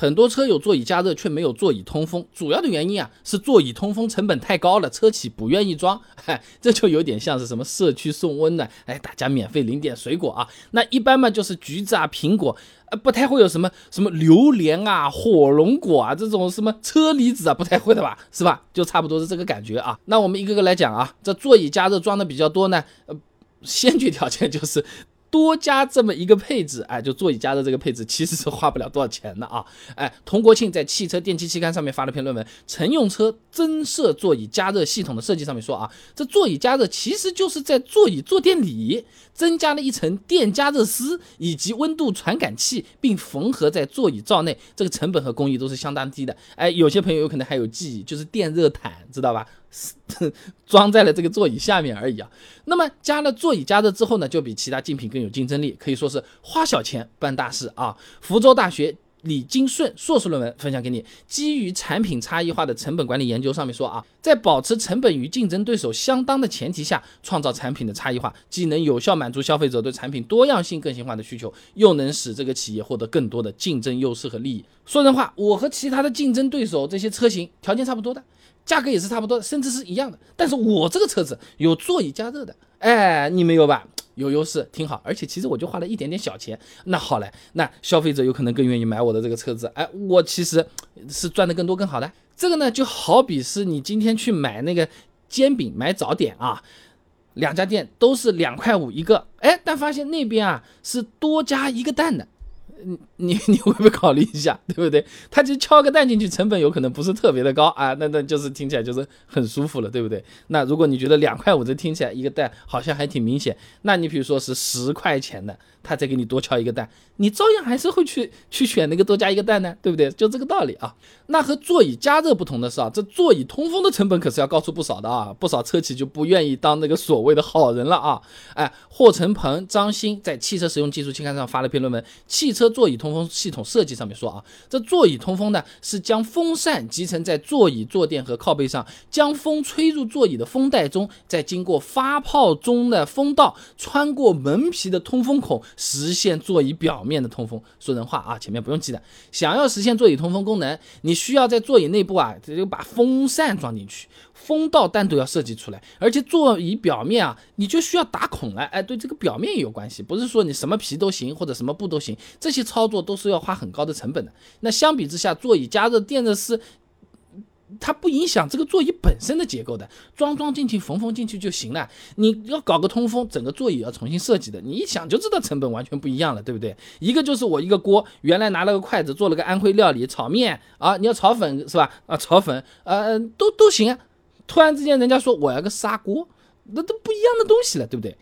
很多车有座椅加热却没有座椅通风，主要的原因啊是座椅通风成本太高了，车企不愿意装。嗨，这就有点像是什么社区送温暖，哎，大家免费领点水果啊。那一般嘛就是橘子啊、苹果，呃，不太会有什么什么榴莲啊、火龙果啊这种什么车厘子啊，不太会的吧？是吧？就差不多是这个感觉啊。那我们一个个来讲啊，这座椅加热装的比较多呢，呃，先决条件就是。多加这么一个配置，哎，就座椅加热这个配置，其实是花不了多少钱的啊！哎，童国庆在《汽车电器期刊》上面发了篇论文，《乘用车增设座椅加热系统的设计》上面说啊，这座椅加热其实就是在座椅坐垫里增加了一层电加热丝以及温度传感器，并缝合在座椅罩内，这个成本和工艺都是相当低的。哎，有些朋友有可能还有记忆，就是电热毯，知道吧？装在了这个座椅下面而已啊。那么加了座椅加热之后呢，就比其他竞品更有竞争力，可以说是花小钱办大事啊。福州大学李金顺硕士论文分享给你，基于产品差异化的成本管理研究上面说啊，在保持成本与竞争对手相当的前提下，创造产品的差异化，既能有效满足消费者对产品多样性、个性化的需求，又能使这个企业获得更多的竞争优势和利益。说人话，我和其他的竞争对手这些车型条件差不多的。价格也是差不多，甚至是一样的。但是我这个车子有座椅加热的，哎，你没有吧？有优势，挺好。而且其实我就花了一点点小钱，那好嘞，那消费者有可能更愿意买我的这个车子。哎，我其实是赚的更多更好的。这个呢，就好比是你今天去买那个煎饼，买早点啊，两家店都是两块五一个，哎，但发现那边啊是多加一个蛋的。你你你会不会考虑一下，对不对？他就敲个蛋进去，成本有可能不是特别的高啊，那那就是听起来就是很舒服了，对不对？那如果你觉得两块五这听起来一个蛋好像还挺明显，那你比如说是十块钱的。他再给你多敲一个蛋，你照样还是会去去选那个多加一个蛋呢，对不对？就这个道理啊。那和座椅加热不同的是啊，这座椅通风的成本可是要高出不少的啊，不少车企就不愿意当那个所谓的好人了啊。哎，霍成鹏、张鑫在《汽车实用技术期刊》上发了篇论文，《汽车座椅通风系统设计》上面说啊，这座椅通风呢是将风扇集成在座椅坐垫和靠背上，将风吹入座椅的风袋中，再经过发泡中的风道，穿过门皮的通风孔。实现座椅表面的通风。说人话啊，前面不用记的。想要实现座椅通风功能，你需要在座椅内部啊，就把风扇装进去，风道单独要设计出来，而且座椅表面啊，你就需要打孔了。哎，对这个表面也有关系，不是说你什么皮都行或者什么布都行，这些操作都是要花很高的成本的。那相比之下，座椅加热电热丝。它不影响这个座椅本身的结构的，装装进去、缝缝进去就行了。你要搞个通风，整个座椅要重新设计的，你一想就知道成本完全不一样了，对不对？一个就是我一个锅，原来拿了个筷子做了个安徽料理炒面啊，你要炒粉是吧？啊，炒粉，呃，都都行啊。突然之间人家说我要个砂锅，那都不一样的东西了，对不对？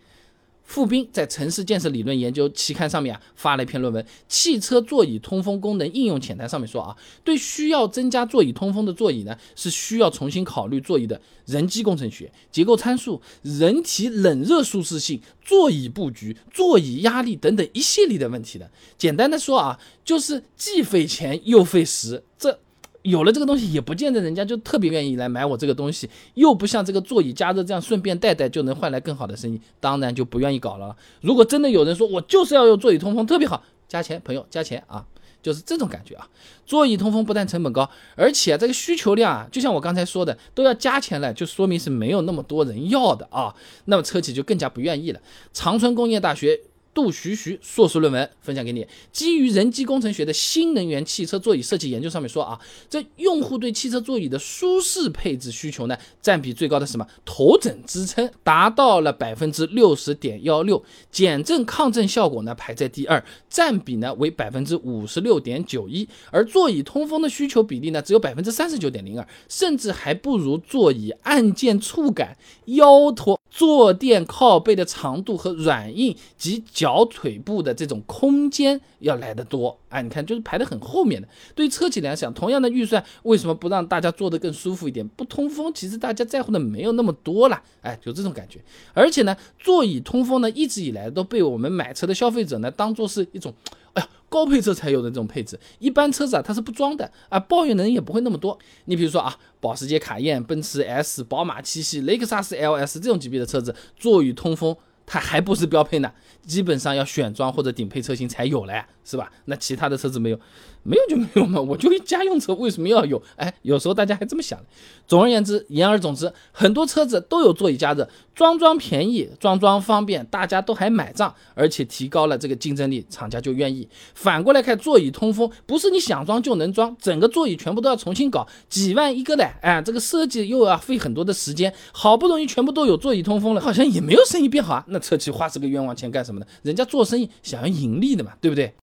傅斌在《城市建设理论研究》期刊上面啊发了一篇论文，《汽车座椅通风功能应用浅谈》上面说啊，对需要增加座椅通风的座椅呢，是需要重新考虑座椅的人机工程学、结构参数、人体冷热舒适性、座椅布局、座椅压力等等一系列的问题的。简单的说啊，就是既费钱又费时。这。有了这个东西，也不见得人家就特别愿意来买我这个东西，又不像这个座椅加热这样顺便带带就能换来更好的生意，当然就不愿意搞了。如果真的有人说我就是要用座椅通风，特别好，加钱，朋友加钱啊，就是这种感觉啊。座椅通风不但成本高，而且这个需求量啊，就像我刚才说的，都要加钱了，就说明是没有那么多人要的啊，那么车企就更加不愿意了。长春工业大学。杜徐徐硕士论文分享给你，基于人机工程学的新能源汽车座椅设计研究上面说啊，这用户对汽车座椅的舒适配置需求呢，占比最高的什么？头枕支撑达到了百分之六十点幺六，减震抗震效果呢排在第二，占比呢为百分之五十六点九一，而座椅通风的需求比例呢只有百分之三十九点零二，甚至还不如座椅按键触感、腰托。坐垫靠背的长度和软硬及脚小腿部的这种空间要来得多，啊，你看就是排得很后面的。对于车企来讲，同样的预算，为什么不让大家坐得更舒服一点？不通风，其实大家在乎的没有那么多了，哎，就这种感觉。而且呢，座椅通风呢，一直以来都被我们买车的消费者呢，当做是一种。哎呀，高配车才有的这种配置，一般车子啊它是不装的啊，抱怨的人也不会那么多。你比如说啊，保时捷卡宴、奔驰 S、宝马七系、雷克萨斯 LS 这种级别的车子，座椅通风它还不是标配呢，基本上要选装或者顶配车型才有嘞，是吧？那其他的车子没有，没有就没有嘛，我就一家用车为什么要有？哎，有时候大家还这么想。总而言之，言而总之，很多车子都有座椅加热，装装便宜，装装方便，大家都还买账，而且提高了这个竞争力，厂家就愿意。反过来看，座椅通风不是你想装就能装，整个座椅全部都要重新搞，几万一个的，哎，这个设计又要费很多的时间，好不容易全部都有座椅通风了，好像也没有生意变好啊。那车企花这个冤枉钱干什么呢？人家做生意想要盈利的嘛，对不对？